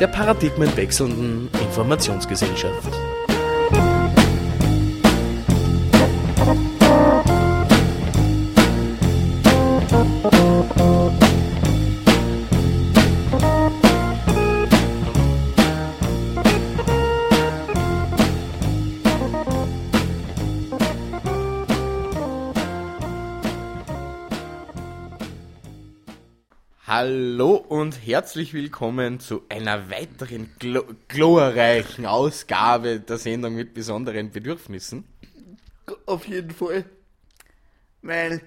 der paradigmenwechselnden Informationsgesellschaft. Und herzlich willkommen zu einer weiteren glo glorreichen Ausgabe der Sendung mit besonderen Bedürfnissen. Auf jeden Fall. Weil,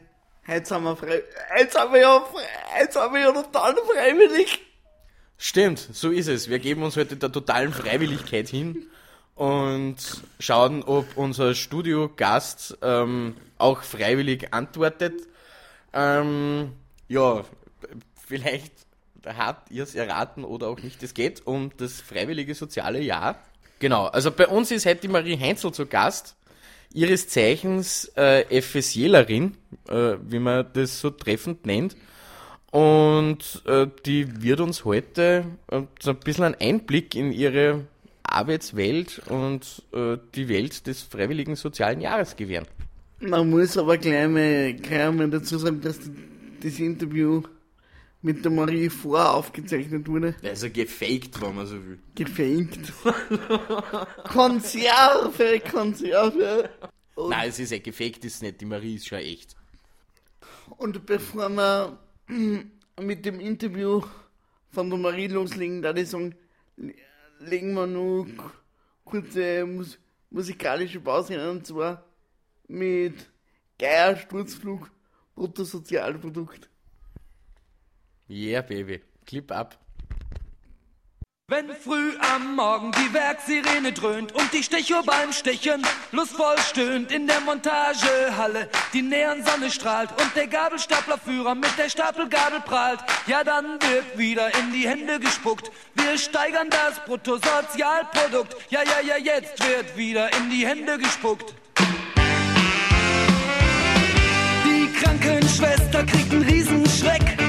heute sind wir frei, heute sind wir ja, heute sind wir ja total freiwillig. Stimmt, so ist es. Wir geben uns heute der totalen Freiwilligkeit hin und schauen, ob unser Studiogast ähm, auch freiwillig antwortet. Ähm, ja, vielleicht habt ihr es erraten oder auch nicht. Es geht um das freiwillige soziale Jahr. Genau, also bei uns ist heute die Marie Heinzel zu Gast. Ihres Zeichens äh, FSJlerin, äh, wie man das so treffend nennt. Und äh, die wird uns heute äh, so ein bisschen einen Einblick in ihre Arbeitswelt und äh, die Welt des freiwilligen sozialen Jahres gewähren. Man muss aber gleich mal, gleich mal dazu sagen, dass das Interview mit der Marie voraufgezeichnet wurde. Also gefaked, wenn man so will. Gefaked. Konserve, Konserve. Und, Nein, es ist ja gefaked, ist nicht. Die Marie ist schon echt. und bevor wir mit dem Interview von der Marie loslegen, da ich sagen, le- legen wir nur kurze mus musikalische Pause ein, und zwar mit Geier Sturzflug Bruttosozialprodukt. Yeah, Baby. Clip ab. Wenn früh am Morgen die Werksirene dröhnt und die Stechuhr beim Stechen lustvoll stöhnt in der Montagehalle, die Neonsonne strahlt und der Gabelstaplerführer mit der Stapelgabel prahlt, ja dann wird wieder in die Hände gespuckt. Wir steigern das Bruttosozialprodukt, ja ja ja jetzt wird wieder in die Hände gespuckt. Die Krankenschwester kriegt einen Riesenschreck.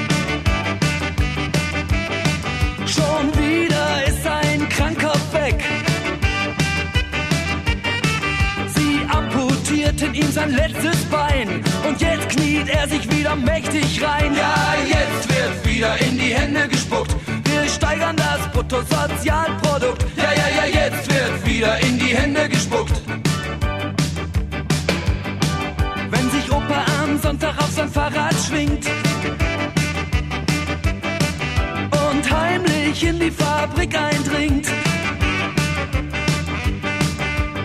Amputierten ihm sein letztes Bein und jetzt kniet er sich wieder mächtig rein. Ja, jetzt wird wieder in die Hände gespuckt. Wir steigern das Bruttosozialprodukt. Ja, ja, ja, jetzt wird wieder in die Hände gespuckt. Wenn sich Opa am Sonntag auf sein Fahrrad schwingt und heimlich in die Fabrik eindringt.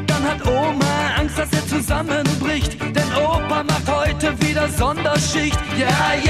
Dann hat Oma Angst, dass er zusammenbricht, denn Opa macht heute wieder Sonderschicht. Jetzt wird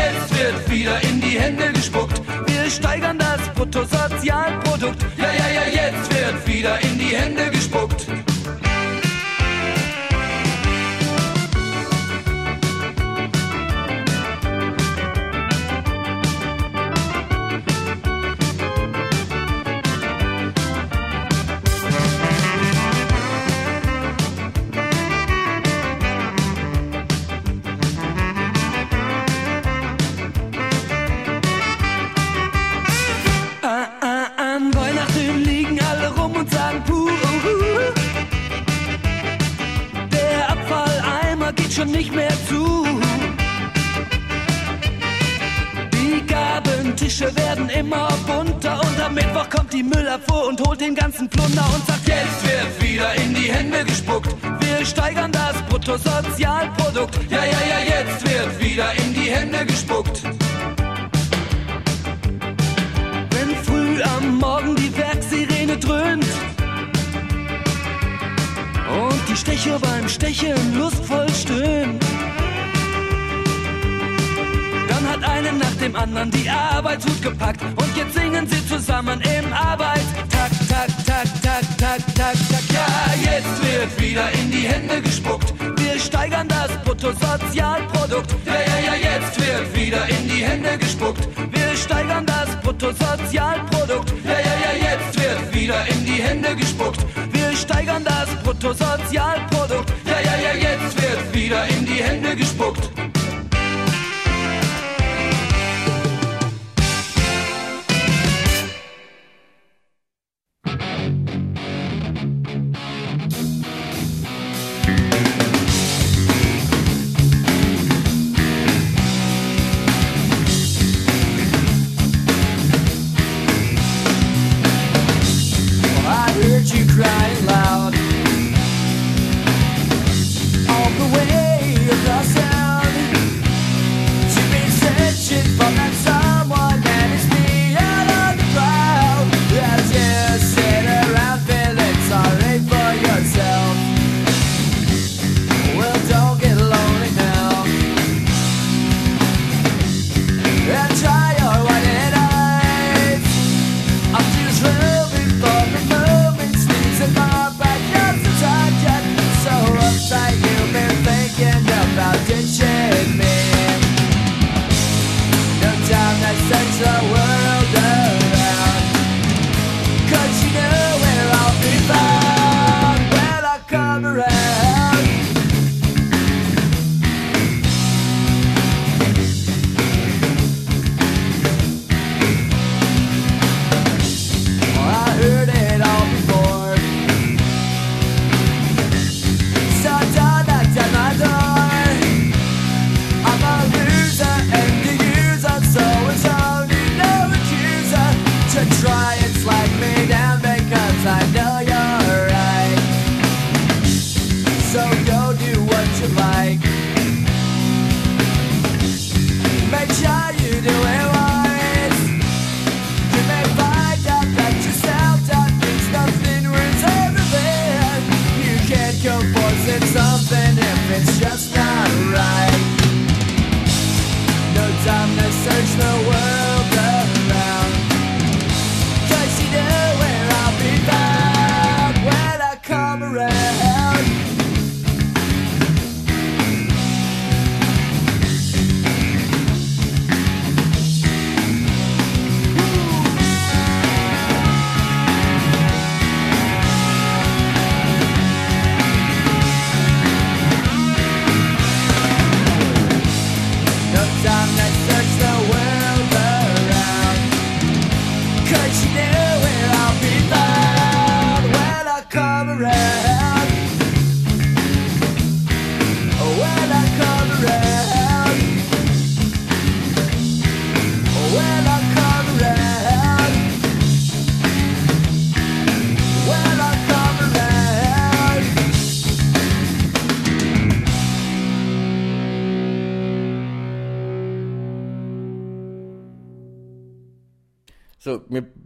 Hände gespuckt. Wir steigern das Bruttosozialprodukt.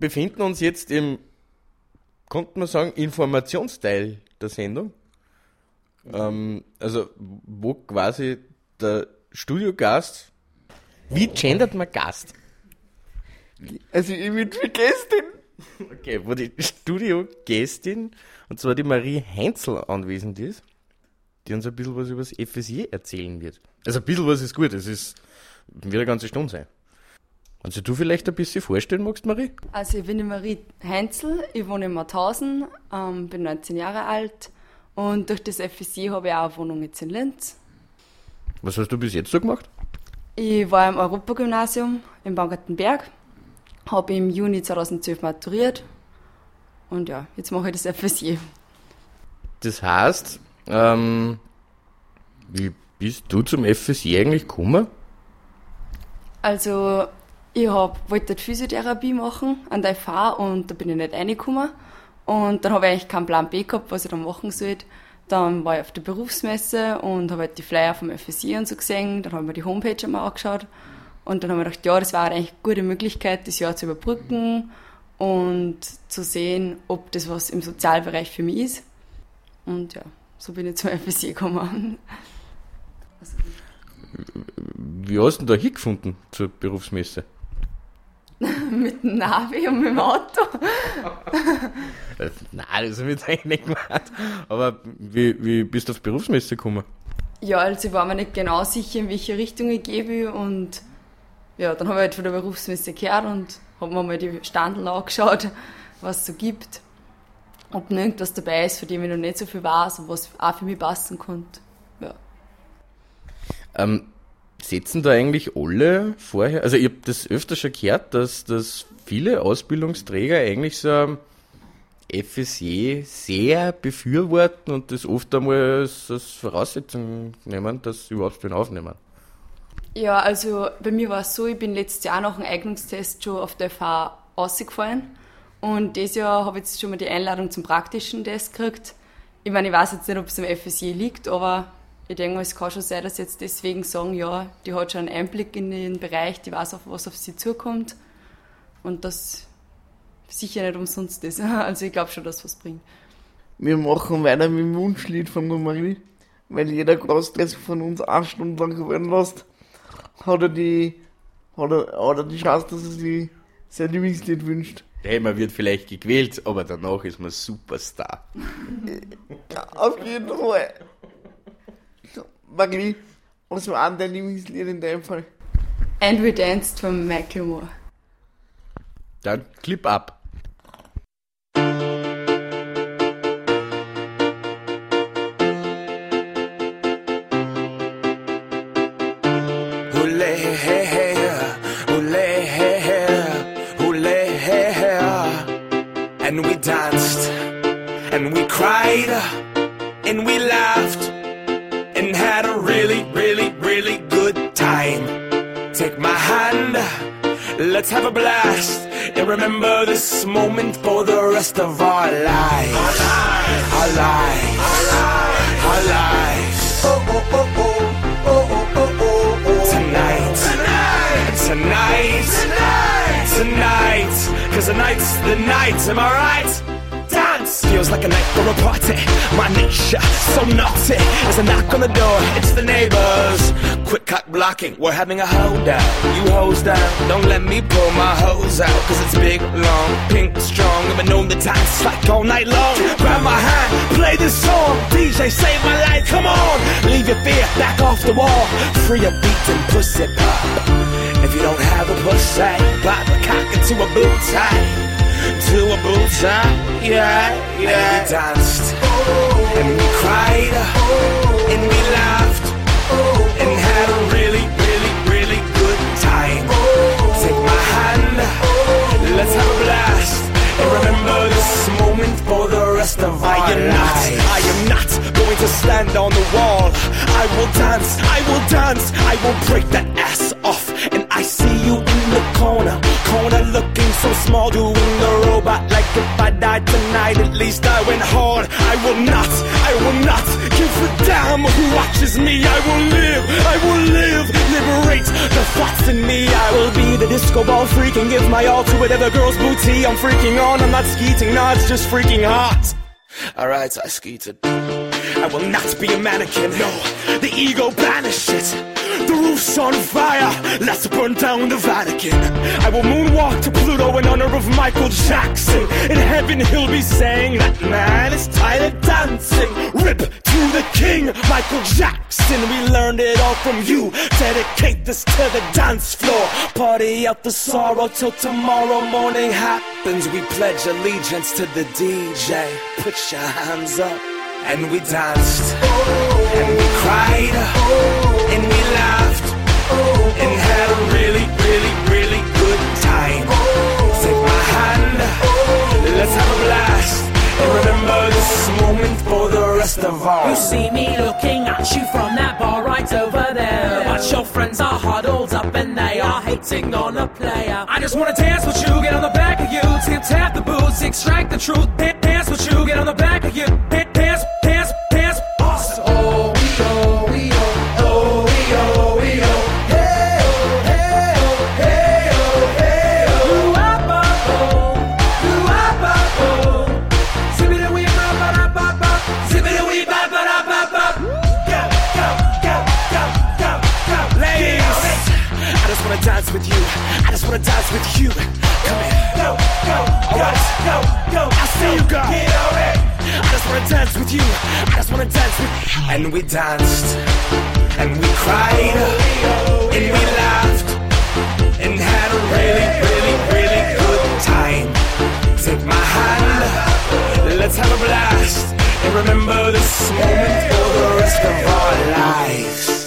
Befinden uns jetzt im, konnte man sagen, Informationsteil der Sendung. Ähm, also, wo quasi der Studiogast, wie gendert man Gast? Also ich bin für Gästin. Okay, wo die Studiogästin, und zwar die Marie Heinzel anwesend ist, die uns ein bisschen was über das FSJ erzählen wird. Also ein bisschen was ist gut, es ist, wird eine ganze Stunde sein. Kannst du vielleicht ein bisschen vorstellen magst, Marie? Also ich bin die Marie Heinzel, ich wohne in Mauthausen, ähm, bin 19 Jahre alt und durch das FSJ habe ich auch eine Wohnung jetzt in Linz. Was hast du bis jetzt so gemacht? Ich war im Europagymnasium in Baumgartenberg, habe im Juni 2012 maturiert und ja, jetzt mache ich das FSJ. Das heißt, ähm, wie bist du zum FSJ eigentlich gekommen? Also ich wollte Physiotherapie machen an der FH und da bin ich nicht reingekommen. Und dann habe ich eigentlich keinen Plan B gehabt, was ich da machen sollte. Dann war ich auf der Berufsmesse und habe halt die Flyer vom FSI und so gesehen. Dann habe ich mir die Homepage einmal angeschaut. Und dann habe ich gedacht, ja, das war eigentlich eine gute Möglichkeit, das Jahr zu überbrücken und zu sehen, ob das was im Sozialbereich für mich ist. Und ja, so bin ich zum FSI gekommen. wie hast du denn da hingefunden zur Berufsmesse? Mit dem Navi und mit dem Auto. Nein, das habe ich jetzt eigentlich nicht gemacht. Aber wie, wie bist du auf Berufsmesse gekommen? Ja, also ich war mir nicht genau sicher, in welche Richtung ich gehe und ja, dann habe ich halt von der Berufsmesse gehört und habe mir mal die Standeln angeschaut, was es so gibt. Ob noch irgendwas dabei ist, von dem ich noch nicht so viel weiß und was auch für mich passen könnte. Ja. Ähm, setzen da eigentlich alle vorher, also ich habe das öfter schon gehört, dass, dass viele Ausbildungsträger eigentlich so FSJ sehr befürworten und das oft einmal als, Voraussetzung nehmen, dass sie überhaupt wen aufnehmen. Ja, also bei mir war es so, ich bin letztes Jahr nach dem Eignungstest schon auf der FH rausgefallen und dieses Jahr habe ich jetzt schon mal die Einladung zum praktischen Test gekriegt. Ich meine, ich weiß jetzt nicht, ob es am FSJ liegt, aber ich denke mal, es kann schon sein, dass sie jetzt deswegen sagen, ja, die hat schon einen Einblick in den Bereich, die weiß auch, was auf sie zukommt und das sicher nicht umsonst ist. Also ich glaube schon, dass was bringt. Wir machen weiter mit dem Wunschlied von der Marie, weil jeder Gast, der sich von uns eine Stunde lang hören lässt, hat er die, hat er, hat er die Chance, dass er sich sein Lieblingslied wünscht. Hey, man wird vielleicht gequält, aber danach ist man Superstar. Auf jeden Fall. Marie, was war an dein Lieblingslied in deinem Fall? And We Danced von Michael Moore. Dann Clip ab. The night, am I right? Dance feels like a night for a party. My nature so naughty. There's a knock on the door, it's the neighbors. Quick cock blocking, we're having a holdout. You hose down, don't let me pull my hose out. Cause it's big, long, pink, strong. I've been known the dance slack all night long. Grab my hand, play this song. DJ, save my life, come on. Leave your fear back off the wall. Free a beat and pussy pop. If you don't have a pussy, pop a cock into a boot tie to a boot tie, yeah, yeah. And we danced, and we cried, and we laughed, and had a really, really, really good time. Take my hand, let's have a blast, and remember this moment for the rest of our I am not, I am not going to stand on the wall. I will dance, I will dance, I will break that tonight, at least I went hard. I will not, I will not give a damn who watches me. I will live, I will live, liberate the thoughts in me. I will be the disco ball freak and give my all to whatever girl's booty I'm freaking on. I'm not skeeting, no, it's just freaking hot. Alright, I skeeted. I will not be a mannequin, no, the ego banish it. The roof's on fire, let's burn down the Vatican. I will moonwalk to Pluto in honor of Michael Jackson. In heaven, he'll be saying that man is tired of dancing. Rip to the king, Michael Jackson. We learned it all from you. Dedicate this to the dance floor. Party out the sorrow till tomorrow morning happens. We pledge allegiance to the DJ. Put your hands up. And we danced, and we cried, and we laughed, and had a really, really, really good time. Take my hand, let's have a blast, and remember this moment for the rest of our You see me looking at you from that bar right over there. But your friends are huddled up and they are hating on a player. I just wanna dance with you, get on the back of you, tip tap the boots, extract the truth. Dance with you, get on the back of you, with you. I just wanna dance with you. Come here. Go, go, go, right. go, go. I see you go. Get on it. I just wanna dance with you. I just wanna dance with you. And we danced. And we cried. And we laughed. And had a really, really, really good time. Take my hand. Let's have a blast. And remember this moment for the rest of our lives.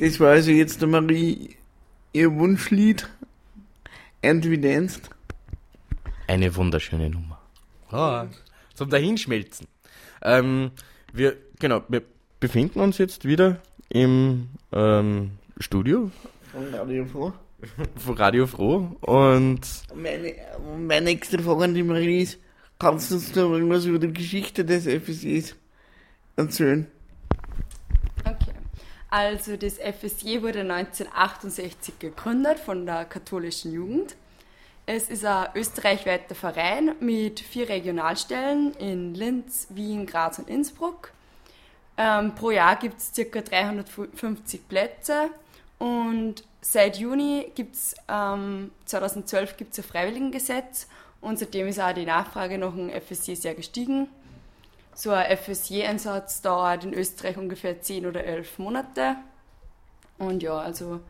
Das war also jetzt der Marie ihr Wunschlied. And we danced. Eine wunderschöne Nummer. Ah, zum Dahinschmelzen. Ähm, wir, genau, wir befinden uns jetzt wieder im ähm, Studio Von Radio Froh. von Radio Froh und Meine, meine nächste Frage an die Marie ist, kannst du uns da irgendwas über die Geschichte des FSEs erzählen? Also das FSJ wurde 1968 gegründet von der katholischen Jugend. Es ist ein österreichweiter Verein mit vier Regionalstellen in Linz, Wien, Graz und Innsbruck. Ähm, pro Jahr gibt es ca. 350 Plätze und seit Juni gibt es, ähm, 2012 gibt es ein Freiwilligengesetz und seitdem ist auch die Nachfrage nach dem FSJ sehr gestiegen. So ein FSJ-Einsatz dauert in Österreich ungefähr 10 oder 11 Monate. Und ja, also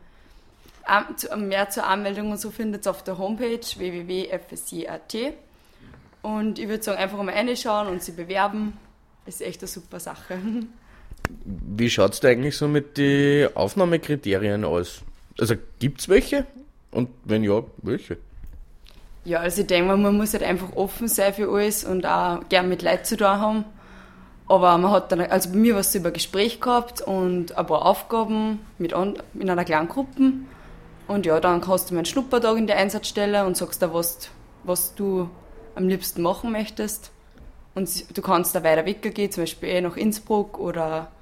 mehr zur Anmeldung und so findet ihr auf der Homepage www.fsj.at. Und ich würde sagen, einfach mal reinschauen und sie bewerben. Ist echt eine super Sache. wie schaut's da eigentlich so mit den Aufnahmekriterien aus? Also gibt's welche? Und wenn ja, welche? Ja, also ich denke mal, man muss halt einfach offen sein für alles und auch gern mit Leuten zu tun haben. Aber man hat dann, also bei mir war es so über Gespräch gehabt und ein paar Aufgaben mit an, in einer kleinen Gruppe. Und ja, dann hast du mal einen Schnuppertag in der Einsatzstelle und sagst da, was, was du am liebsten machen möchtest. Und du kannst da weiter weggehen, zum Beispiel eh nach Innsbruck oder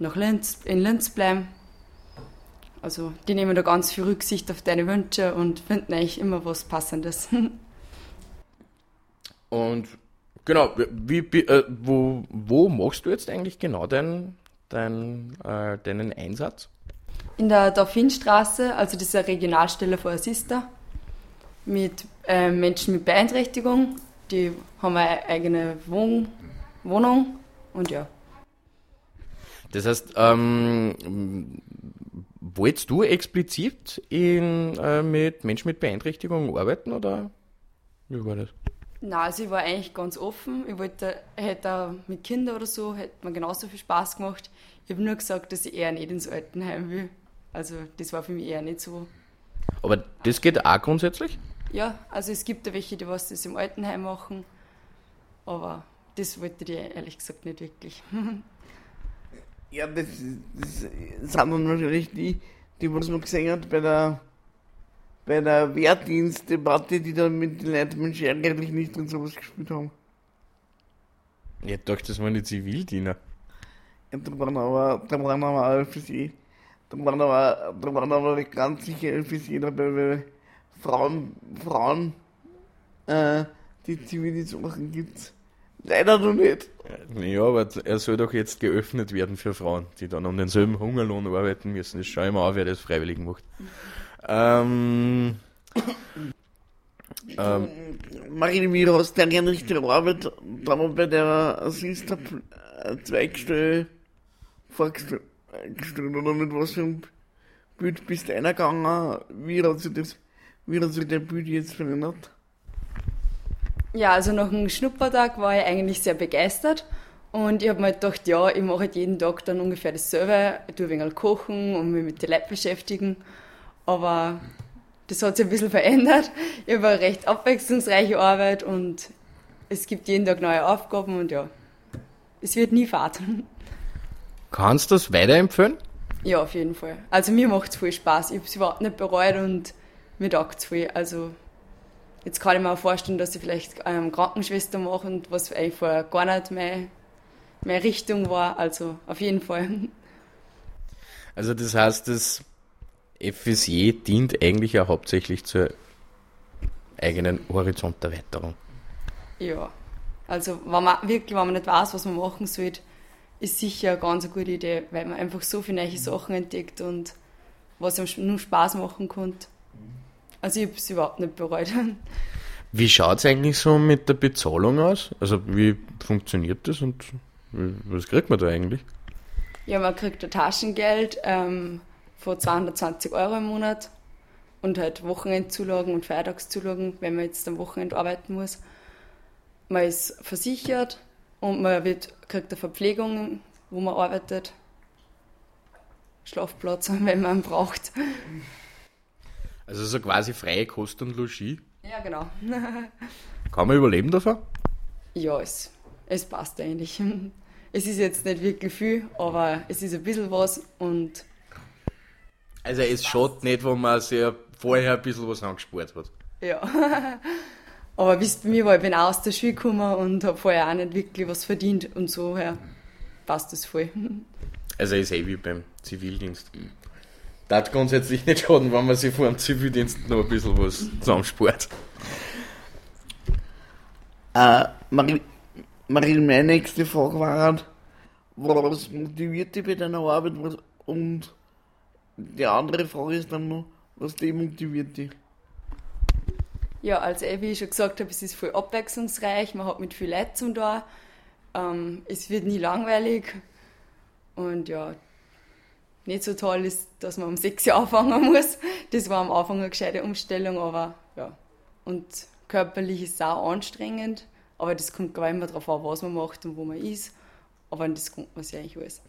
nach Linz, in Linz bleiben. Also die nehmen da ganz viel Rücksicht auf deine Wünsche und finden eigentlich immer was Passendes. Und genau, wie, wie, äh, wo, wo machst du jetzt eigentlich genau deinen dein, äh, deinen Einsatz? In der Dauphinstraße, also eine Regionalstelle von Assista, mit äh, Menschen mit Beeinträchtigung. Die haben eine eigene Wohn Wohnung und ja. Das heißt, ähm, wolltest du explizit in, äh, mit Menschen mit Beeinträchtigung arbeiten oder wie war das? Na, also ich war eigentlich ganz offen. Ich wollte, hätte auch mit Kindern oder so, hätte mir genauso viel Spaß gemacht. Ich habe nur gesagt, dass ich eher nicht ins Altenheim will. Also das war für mich eher nicht so. Aber das geht auch grundsätzlich? Ja, also es gibt da welche, die was das im Altenheim machen, aber das wollte ich ehrlich gesagt nicht wirklich. Ja, das, das sind dann natürlich die, die was man gesehen hat bei der, bei der Wehrdienstdebatte, die dann mit den Leuten mit eigentlich nicht und sowas gespielt haben. Ich dachte, das waren die Zivildiener. Ja, da waren aber, da waren aber FSE. Da waren aber, da waren aber nicht ganz sicher FSE dabei, weil Frauen, Frauen, äh, die Zivildienst machen gibt's leider noch nicht. Ja, aber er soll doch jetzt geöffnet werden für Frauen, die dann um denselben Hungerlohn arbeiten müssen. Das schau ich mal auf, wer das freiwillig macht. Ähm, ähm, Marine, wie hast du eigentlich die Arbeit da mal bei der Assistant-Zweigstelle vorgestellt? Oder mit was für einem Bild bist du eingegangen? Wie hat sich das, wie hat sich der Bild jetzt verändert? Ja, also nach dem Schnuppertag war ich eigentlich sehr begeistert und ich habe mir halt gedacht, ja, ich mache halt jeden Tag dann ungefähr dasselbe. Ich tue ein wenig kochen und mich mit den Leuten beschäftigen, aber das hat sich ein bisschen verändert. Ich habe eine recht abwechslungsreiche Arbeit und es gibt jeden Tag neue Aufgaben und ja, es wird nie fad. kannst du das weiterempfehlen? Ja, auf jeden Fall. Also mir macht es voll Spaß. Ich habe es überhaupt nicht bereut und mir taugt es voll. Also jetzt kann ich mir auch vorstellen, dass ich vielleicht ähm, Krankenschwester mache und was eigentlich vorher gar nicht meine, meine Richtung war. Also auf jeden Fall. Also das heißt, das FSJ dient eigentlich ja hauptsächlich zur eigenen Horizonterweiterung. Ja. Also wenn man wirklich, wenn man nicht weiß, was man machen soll, ist sicher eine ganz gute Idee, weil man einfach so viele neue Sachen entdeckt und was einem nur Spaß machen kann. Also ich habe es überhaupt nicht bereut. Wie schaut es eigentlich so mit der Bezahlung aus? Also wie funktioniert das und was kriegt man da eigentlich? Ja, man kriegt ein Taschengeld ähm, von 220 Euro im Monat und halt Wochenendzulagen und Feiertagszulagen, wenn man jetzt am Wochenende arbeiten muss. Man ist versichert und man wird, kriegt eine Verpflegung, wo man arbeitet. Schlafplatz, wenn man ihn braucht. Also so quasi freie Kost und Logis. Ja, genau. Kann man überleben davon? Ja, es, es passt eigentlich. Es ist jetzt nicht wirklich viel, aber es ist ein bisschen was und Also es schaut nicht, wenn man sich vorher ein bisschen was angespart hat. Ja. Aber wisst bei mir war, ich bin auch aus der Schule gekommen und habe vorher auch nicht wirklich was verdient und so her passt das voll. Also ist eh wie beim Zivildienst. Das grundsätzlich nicht schaden, wenn man sich vor dem Zivildienst noch ein bisschen was zusammenspart. Äh, Marie, Marie, meine nächste Frage war halt, was motiviert dich bei deiner Arbeit und die andere Frage ist dann noch, was demotiviert dich? Ja, also wie ich schon gesagt habe, es ist voll abwechslungsreich, man hat mit viel Leuten zum da. Ähm, es wird nie langweilig und ja, nicht so toll ist, dass man um 6 Uhr anfangen muss. Das war am Anfang eine gescheite Umstellung, aber ja. Und körperlich ist es auch anstrengend, aber das kommt gar immer darauf an, was man macht und wo man ist. Aber das kommt man sich eigentlich alles.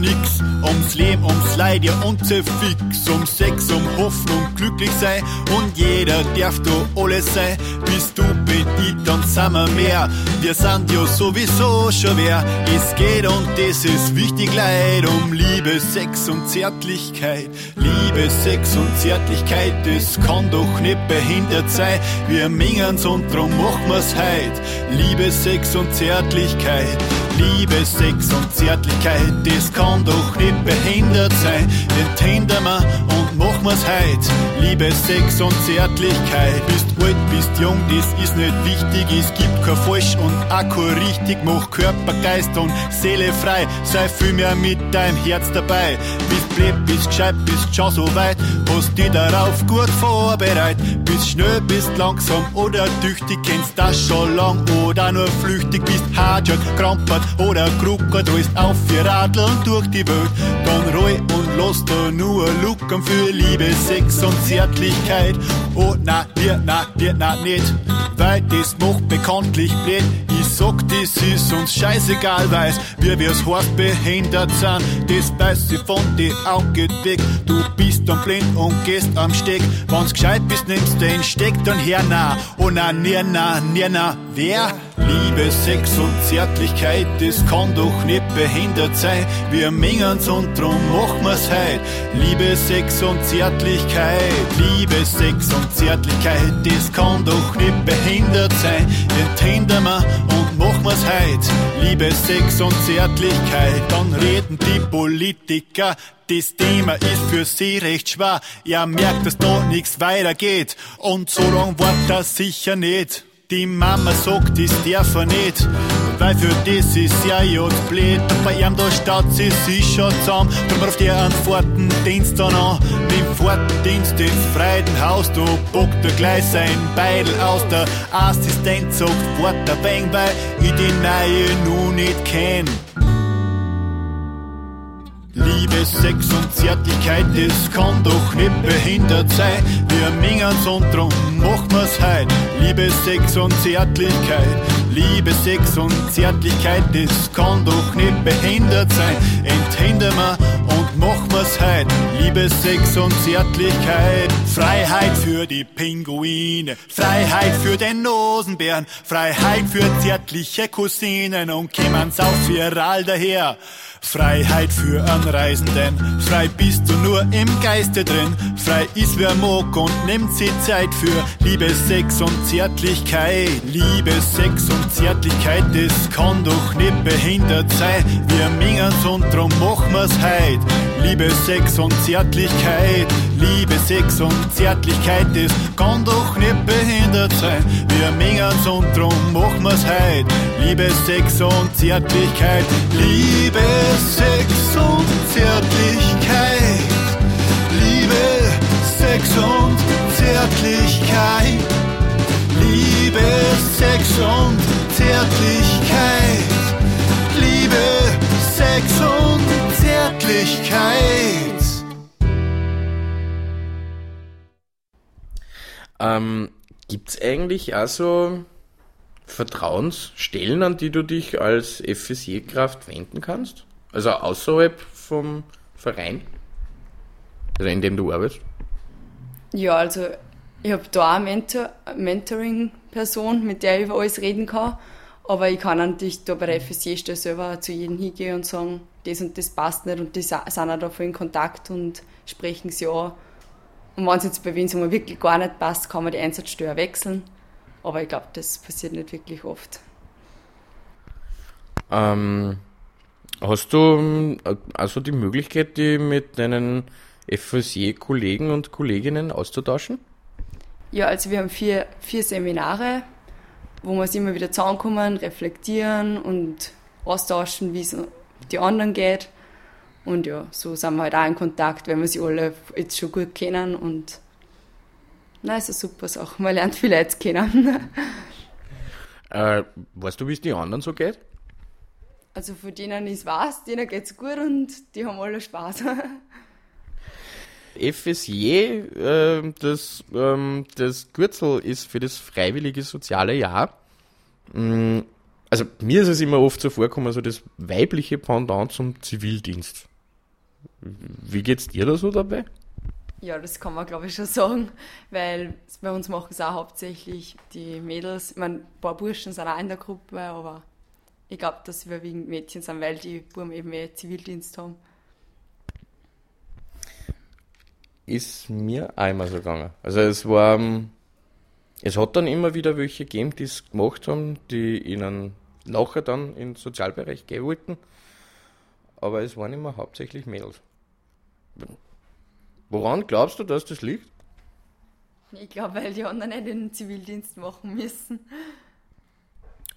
Nix, ums Leben, ums Leid, ja und sehr fix, um Sex, um Hoffnung, glücklich sein und jeder darf da alles sein. Bist du, ich, dann sind wir mehr. Wir sind ja sowieso schon wer. Es geht und das ist wichtig, Leid, um Liebe, Sex und Zärtlichkeit. Liebe, Sex und Zärtlichkeit, das kann doch nicht behindert sein. Wir mengen's und drum machen wir's heut. Liebe, Sex und Zärtlichkeit. Liebe, Sex und Zärtlichkeit, das kann doch nicht behindert sein. Enthändern wir und machen wir's heut. Liebe, Sex und Zärtlichkeit. Bist alt, bist jung, das ist nicht wichtig. Es gibt kein falsch und auch kein richtig. Mach Körper, Geist und Seele frei. Sei viel mehr mit deinem Herz dabei. Bist blöd, bist gescheit, bist schon so weit. Hast dich darauf gut vorbereitet. Bist schnell, bist langsam oder tüchtig. Kennst das schon lang oder nur flüchtig. Bist hart, krampert oder kruckert. Rollst auf für Radeln durch die Welt. Dann roll und lass da nur Lucken für Liebe, Sex und Zärtlichkeit. Oh, na, dir, na, dir, na, nicht. Weil das macht bekanntlich blöd. Ich sag, das ist uns scheißegal, weiß, wie wir's heißt, behindert sind. Das weiß ich von die Augen weg. Du bist dann blind und gehst am Steg. Wenn's gescheit bist, nimmst den Steck dann her, na. Oh, na, nir, na, nir, na, wer? Liebe, Sex und Zärtlichkeit, das kann doch nicht behindert sein. Wir mengen's und drum machen wir's heut. Liebe, Sex und Zärtlichkeit, Liebe, Sex und Zärtlichkeit, das kann doch nicht behindert sein. Enthändern wir und machen wir's heut. Liebe, Sex und Zärtlichkeit, dann reden die Politiker. Das Thema ist für sie recht schwer. Er merkt, dass da nichts weitergeht. Und so lang war das sicher nicht. Die Mama sagt, das darf er nicht, weil für das ist ja jetzt blöd. Bei ihm da staut sie sich schon zusammen, drum ruft er einen Fahrtendienst dann an. Den Fahrtendienst ins Freudenhaus, da bockt er gleich sein Beidel aus. Der Assistent sagt, wart ein wenig, weil ich die Neue nun nicht kenn. Liebe, Sex und Zärtlichkeit, das kann doch nicht behindert sein. Wir mengen's und drum machen wir's heut. Liebe, Sex und Zärtlichkeit, Liebe, Sex und Zärtlichkeit, das kann doch nicht behindert sein. Enthändern wir und machen wir's heut. Liebe, Sex und Zärtlichkeit, Freiheit für die Pinguine, Freiheit für den Nosenbären, Freiheit für zärtliche Cousinen und kämen's auf viral daher. Freiheit für einen Reisenden, frei bist du nur im Geiste drin. Frei ist wer mag und nimmt sich Zeit für Liebe, Sex und Zärtlichkeit. Liebe, Sex und Zärtlichkeit, das kann doch nicht behindert sein. Wir mengen's und drum machen wir's heut. Liebe, Sex und Zärtlichkeit, Liebe, Sex und Zärtlichkeit, das kann doch nicht behindert sein. Wir mengen's und drum machen wir's heut. Liebe, Sex und Zärtlichkeit, Liebe, Sex und Zärtlichkeit. Liebe, Sex und Zärtlichkeit. Liebe, Sex und Zärtlichkeit. Liebe, Sex und Zärtlichkeit. Ähm, gibt's eigentlich also Vertrauensstellen, an die du dich als FSJ-Kraft wenden kannst? Also außerhalb vom Verein? Also in dem du arbeitest? Ja, also ich habe da eine Mentor, Mentoring-Person, mit der ich über alles reden kann. Aber ich kann natürlich da bei der FSJ-Stelle selber zu jedem hingehen und sagen, das und das passt nicht und die sind auch da voll in Kontakt und sprechen sie an. Und wenn es jetzt bei sagen wir, wirklich gar nicht passt, kann man die Einsatzstelle wechseln. Aber ich glaube, das passiert nicht wirklich oft. Ähm, hast du ähm, also die Möglichkeit, die mit deinen FSJ-Kollegen und Kolleginnen auszutauschen? Ja, also wir haben vier, vier Seminare, wo wir uns immer wieder zusammenkommen, reflektieren und austauschen, wie es die anderen geht. Und ja, so sind wir halt auch in Kontakt, weil wir sie alle jetzt schon gut kennen und na, ist eine super Sache. Man lernt viele Leute kennen. Äh, weißt du, wie es die anderen so geht? Also von denen ich weiß, denen geht's gut und die haben alle Spaß. FSJ, äh, das, ähm, das Kürzel ist für das freiwillige soziale Jahr. Mm, also mir ist es immer oft so vorgekommen, so das weibliche Pendant zum Zivildienst. Wie geht's dir da so dabei? Ja, das kann man glaube ich schon sagen, weil bei uns machen es auch hauptsächlich die Mädels. Ich meine, ein paar Burschen sind auch in der Gruppe, aber ich glaube, dass es überwiegend Mädchen sind, weil die Buben eben eh Zivildienst haben. Ist mir einmal so gegangen. Also es war, ähm, es hat dann immer wieder welche gegeben, die es gemacht haben, die ihnen nachher dann in den Sozialbereich gehen wollten. Aber es waren immer hauptsächlich Mädels. Woran glaubst du, dass das liegt? Ich glaube, weil die anderen nicht den Zivildienst machen müssen.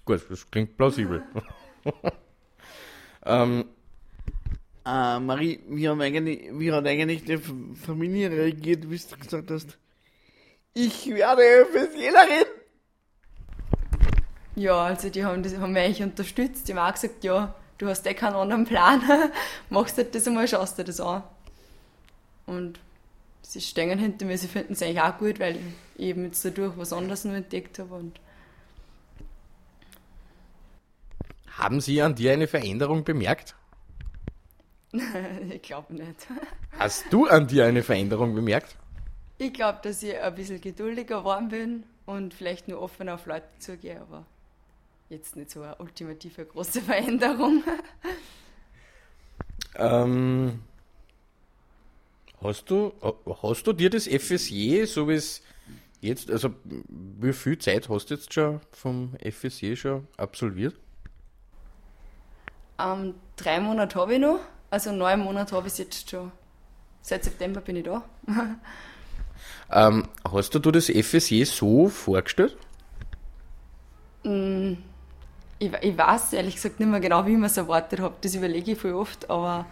Gut, das klingt plausibel. ähm, Äh, Marie, wie, haben eigentlich, wie hat eigentlich die Familie reagiert, wie du gesagt hast? Ich werde FSJlerin! Ja, also die haben, das, haben mich eigentlich unterstützt. Die haben auch gesagt, ja, du hast eh keinen anderen Plan. Machst halt das einmal, schaust dir das an. Und sie stehen hinter mir, sie finden es eigentlich auch gut, weil ich eben jetzt dadurch was anderes noch entdeckt habe. Und haben Sie an dir eine Veränderung bemerkt? ich glaube nicht. Hast du an dir eine Veränderung bemerkt? Ich glaube, dass ich ein bisschen geduldiger geworden bin und vielleicht nur offener auf Leute zugehe, aber jetzt nicht so eine ultimative große Veränderung. Ähm, hast, du, hast du dir das FSJ, so wie es jetzt, also wie viel Zeit hast du jetzt schon vom FSJ schon absolviert? Ähm, drei Monate habe ich noch, also neun Monate habe ich es jetzt schon. Seit September bin ich da. Ähm, hast du dir das FSJ so vorgestellt? Mm, ich, ich weiß ehrlich gesagt nicht mehr genau, wie ich es erwartet habe. Das überlege ich voll oft, aber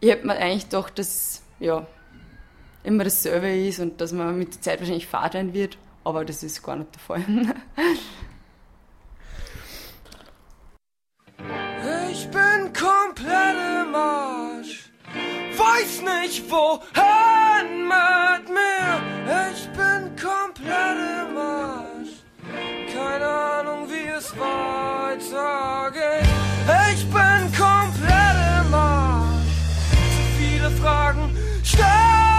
ich hätte mir eigentlich gedacht, dass ja, immer dasselbe ist und dass man mit der Zeit wahrscheinlich fad wird, aber das ist gar nicht der Fall. Ich bin komplett im Arsch. Weiß nicht wohin mit mir. Ich bin komplett im Arsch. Keine Ahnung, wie es weitergeht. Ich bin komplett im Arsch. Zu viele Fragen Stop!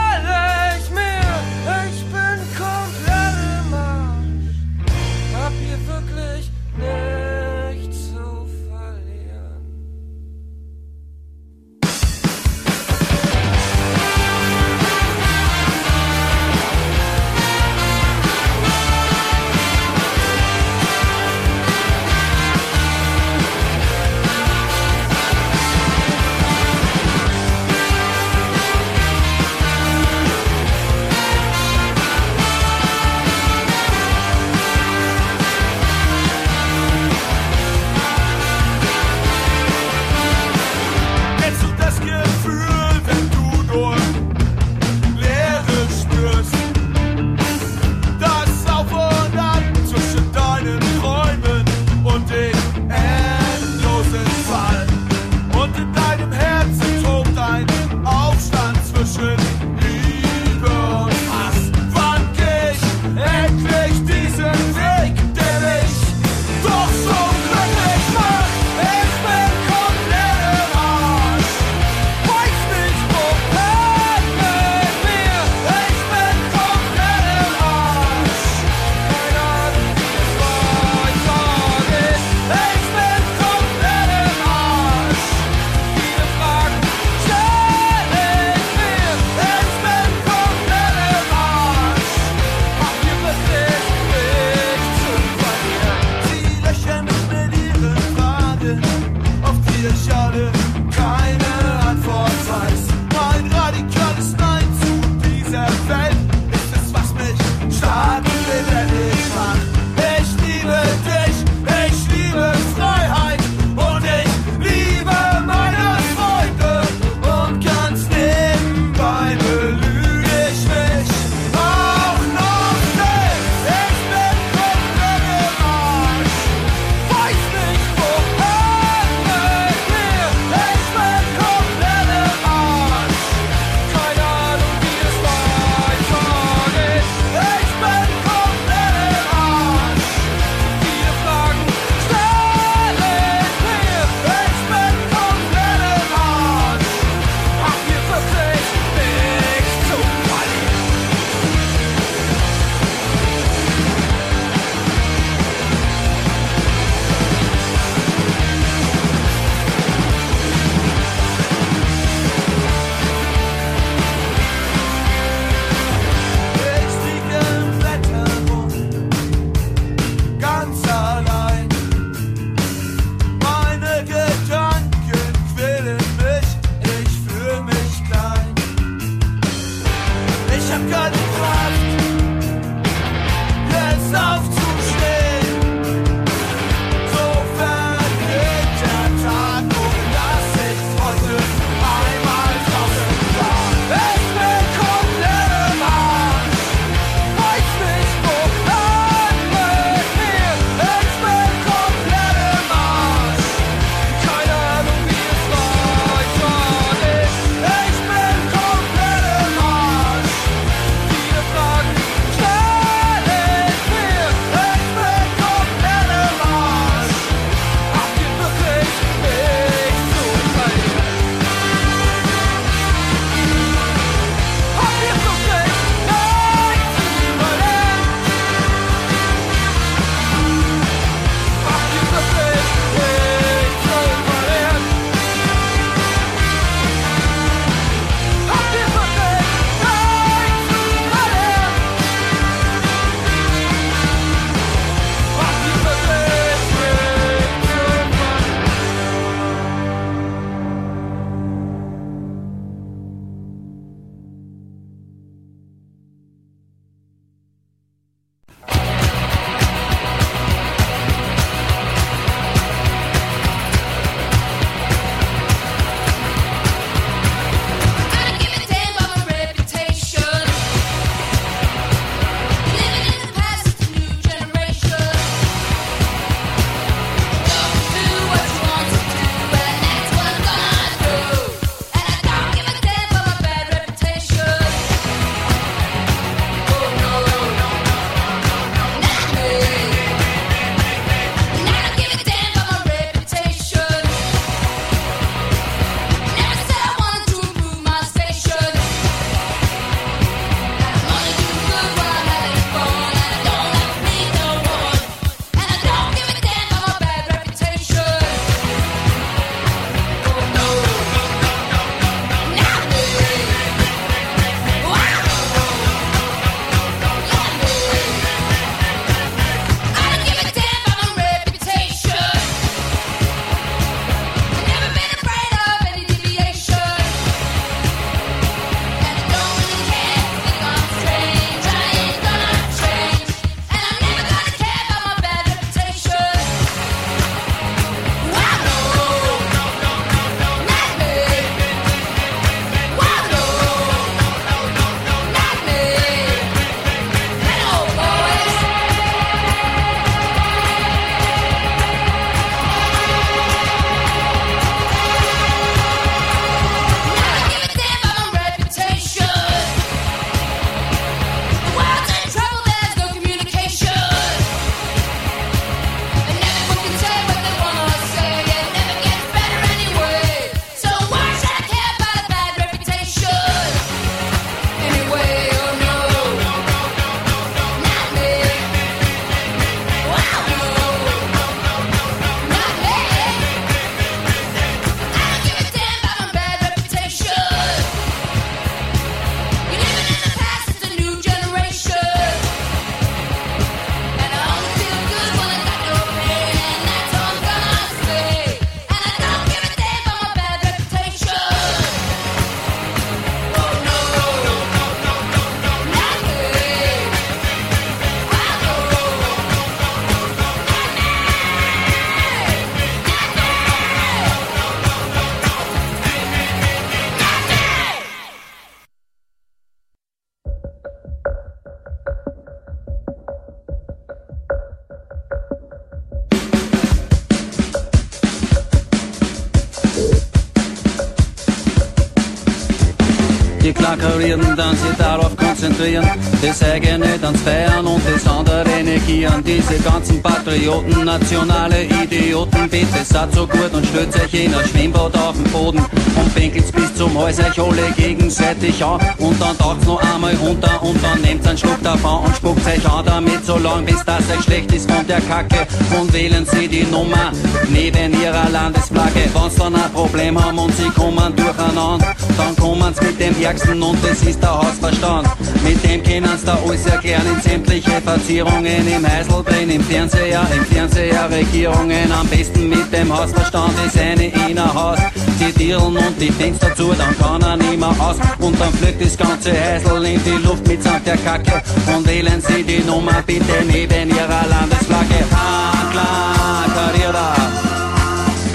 Die Klackerierten dann sich darauf konzentrieren, das eigene dann feiern und das andere negieren. Diese ganzen Patrioten, nationale Idioten, bitte seid so gut und stellt euch in ein Schwimmbad auf den Boden und pinkelt's bis zum Hals euch alle gegenseitig an und dann taucht's noch einmal runter und dann nehmt einen Schluck davon und spuckt euch an damit so lang, bis das euch schlecht ist von der Kacke und wählen sie die Nummer neben ihrer Landesflagge. Wenn's dann ein Problem haben und sie kommen durcheinander, dann kommen's mit dem Ärgsten und das ist der Hausverstand. Mit dem können's da alles erklären in sämtliche Verzierungen im Heisel drin, im Fernseher, im Fernseher Regierungen. Am besten mit dem Hausverstand ist eine Innerhaus. Die Dirlen und die Dings dazu, dann kann er nimmer aus und dann fliegt das ganze Heisel in die Luft mitsamt der Kacke und wählen sie die Nummer bitte neben ihrer Landesflagge. Ha, klar, Karriere.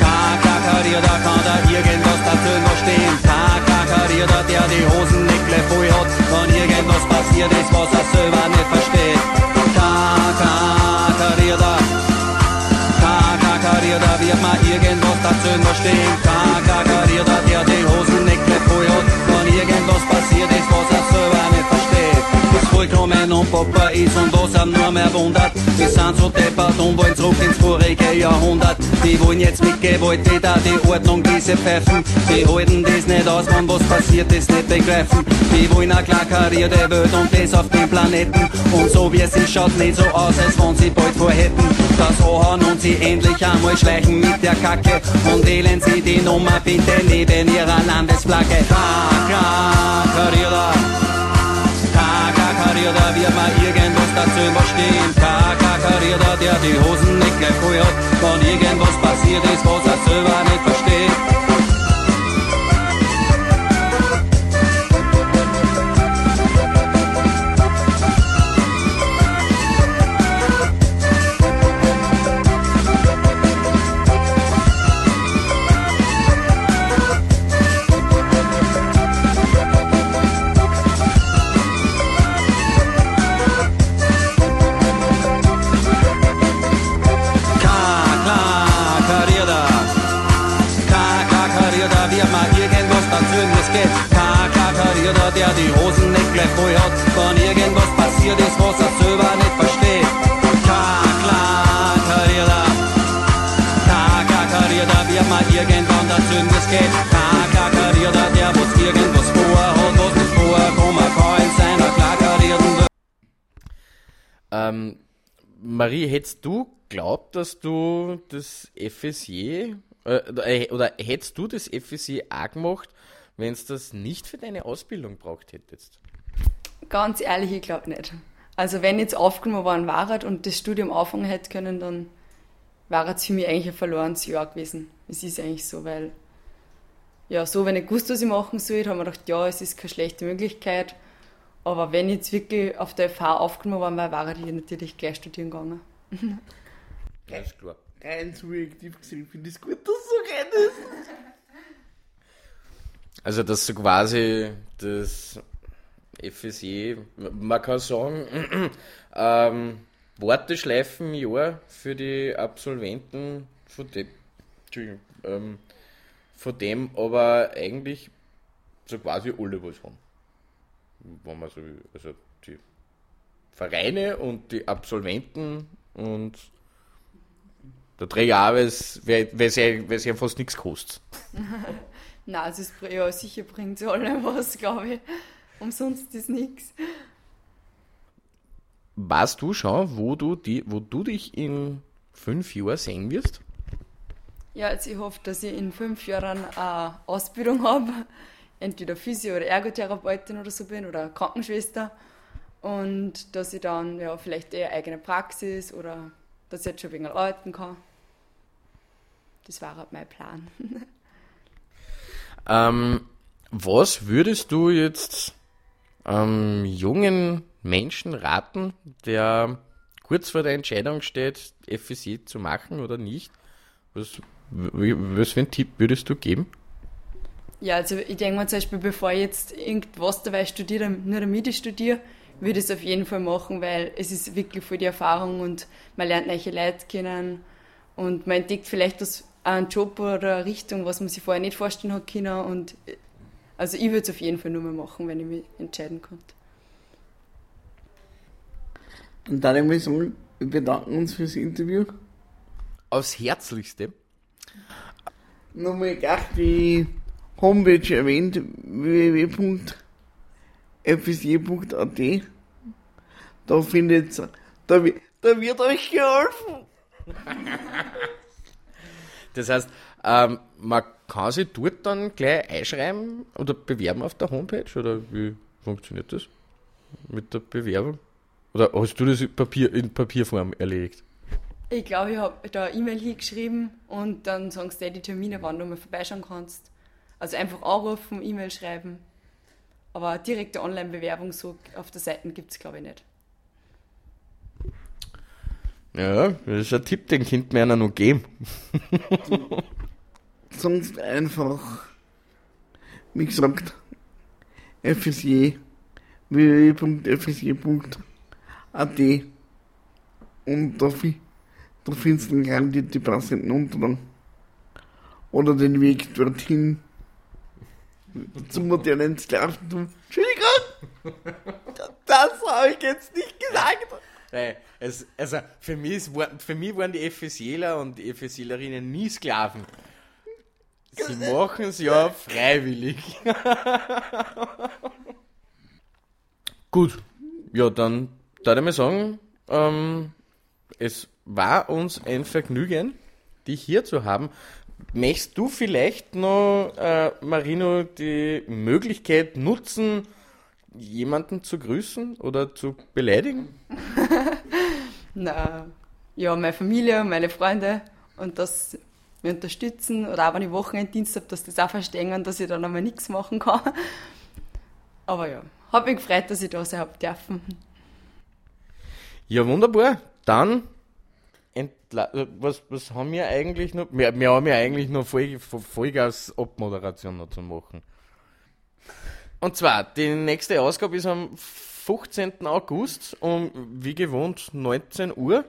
Kakakarierter kann da irgendwas dazu noch stehen. Kakakarierter, der die Hosen voll hat, wenn irgendwas passiert ist, was er selber nicht versteht. Irgendwas dazu noch stehen. Kakakarierter, Papa ist und was er nur mehr wundert. Wir sind so deppert und wollen zurück ins vorige Jahrhundert. Die wollen jetzt mit Gewalt wieder die Ordnung, diese Pfeifen. Die halten das nicht aus, wenn was passiert ist, nicht begreifen. Die wollen eine klakarierte Welt und das auf dem Planeten. Und so wie es ist, schaut nicht so aus, als wenn sie bald vorhätten. Das anhauen und sie endlich einmal schleichen mit der Kacke. Und wählen sie die Nummer bitte neben ihrer Landesflagge. Klakarierte. Kakakarierter, wird mal irgendwas dazu verstehen. Kakakarierter, der die Hosen nicht hat, wenn irgendwas passiert ist, was er selber nicht versteht. Voll hat, wenn irgendwas passiert ist, was er selber nicht versteht. Kakakarierter. Kakakarierter, wird mal irgendwann dazu es geht. Kakakarierter, der was irgendwas vorhat, was nicht vorkommen kann in seiner klakarierten. Ähm, Marie, hättest du glaubt, dass du das FSJ äh, oder hättest du das FSJ auch gemacht, wenn es das nicht für deine Ausbildung braucht hättest? Ganz ehrlich, ich glaube nicht. Also wenn ich jetzt aufgenommen worden wäre und das Studium anfangen hätte können, dann wäre es für mich eigentlich ein verlorenes Jahr gewesen. Es ist eigentlich so, weil ja, so, wenn ich gewusst, was ich machen soll, habe ich mir gedacht, ja, es ist keine schlechte Möglichkeit. Aber wenn ich jetzt wirklich auf der FH aufgenommen worden wäre, wäre ich natürlich gleich studieren gegangen. Ganz klar. Rein subjektiv gesehen finde ich es gut, dass du so redest. Also, dass so quasi das FSJ, man kann sagen, ähm, Warteschleifenjahr für die Absolventen von dem, ähm, von dem aber eigentlich so quasi alle was haben. Wenn man so will. Also die Vereine und die Absolventen und der auch, weil es ja, fast nichts kostet. Nein, es ist, ja, sicher bringt alle was, glaube ich. Umsonst ist nichts. Weißt du schon, wo du, die, wo du dich in fünf Jahren sehen wirst? Ja, also ich hoffe, dass ich in fünf Jahren eine Ausbildung habe. Entweder Physio- oder Ergotherapeutin oder so bin oder Krankenschwester. Und dass ich dann ja, vielleicht eher eigene Praxis oder dass ich jetzt schon wegen arbeiten kann. Das war halt mein Plan. Ähm, was würdest du jetzt ähm, jungen Menschen raten, der kurz vor der Entscheidung steht, FSC zu machen oder nicht? Was, was für einen Tipp würdest du geben? Ja, also ich denke mal zum Beispiel, bevor ich jetzt irgendwas dabei studiere, nur damit ich studiere, würde ich es auf jeden Fall machen, weil es ist wirklich voll die Erfahrung und man lernt neue Leute kennen und man entdeckt vielleicht einen Job oder eine Richtung, was man sich vorher nicht vorstellen hat können und Also ich würde es auf jeden Fall nur mehr machen, wenn ich mich entscheiden könnte. Und dann muss ich sagen, wir bedanken uns fürs Interview. Aufs Herzlichste. Nochmal gleich die Homepage erwähnt, www.fsj.at. Da findet da, da wird euch geholfen. Das heißt, ähm, man kann sich dort dann gleich einschreiben oder bewerben auf der Homepage oder wie funktioniert das mit der Bewerbung? Oder hast du das in, Papier, in Papierform erledigt? Ich glaube, ich habe da eine E-Mail hingeschrieben und dann sagen sie dir die Termine, wann du mal vorbeischauen kannst. Also einfach anrufen, E-Mail schreiben. Aber direkte Online-Bewerbung so auf der Seite gibt es, glaube ich, nicht. Ja, das ist ein Tipp, den könnte mir einer noch geben. Sonst einfach, wie gesagt, FSJ, www.fsj.at und da, da findest du garantiert die passenden Unterlagen. Oder den Weg dorthin zum modernen Sklaventum. Entschuldigung! Das habe ich jetzt nicht gesagt! Nein, es, also für mich, war- für mich waren die FSJler und die FSJlerinnen nie Sklaven. Sie machen es ja freiwillig. Gut, ja, dann darf ich mal sagen, ähm, es war uns ein Vergnügen, dich hier zu haben. Möchtest du vielleicht noch, äh, Marino, die Möglichkeit nutzen, jemanden zu grüßen oder zu beleidigen? Na, ja, meine Familie, meine Freunde und dass wir unterstützen oder auch wenn ich Wochenenddienst habe, dass das auch verstehen, dass ich dann einmal nichts machen kann. Aber ja, habe mich gefreut, dass ich da sein habe dürfen. Ja, wunderbar. Dann, äh, was, was haben wir eigentlich noch? Wir, wir haben ja eigentlich noch Voll, Vollgas Abmoderation noch zu machen. Und zwar, die nächste Ausgabe ist am 15. August um wie gewohnt 19 Uhr.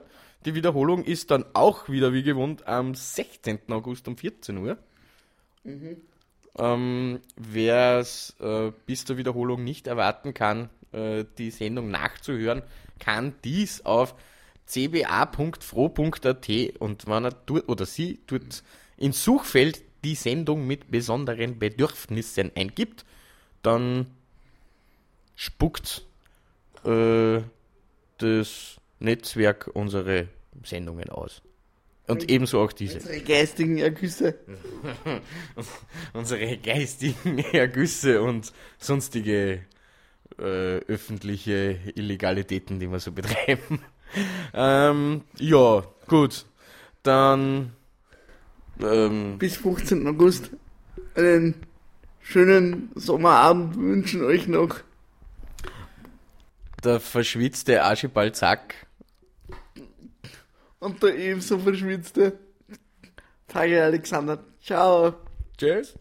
Die Wiederholung ist dann auch wieder wie gewohnt am 16. August um 14 Uhr. Ähm, Wer es äh, bis zur Wiederholung nicht erwarten kann, äh, die Sendung nachzuhören, kann dies auf cba.fro.at und wenn er dort oder sie dort ins Suchfeld die Sendung mit besonderen Bedürfnissen eingibt, dann spuckt äh, das Netzwerk unsere Sendungen aus. Und ebenso auch diese. Unsere geistigen Ergüsse. unsere geistigen Ergüsse und sonstige äh, öffentliche Illegalitäten, die wir so betreiben. ähm, ja, gut. Dann ähm, Bis 15. August einen schönen Sommerabend wünschen euch noch. der verschwitzte Archibald Zack. Und der ebenso verschwitzte Tage Alexander. Ciao. Tschüss.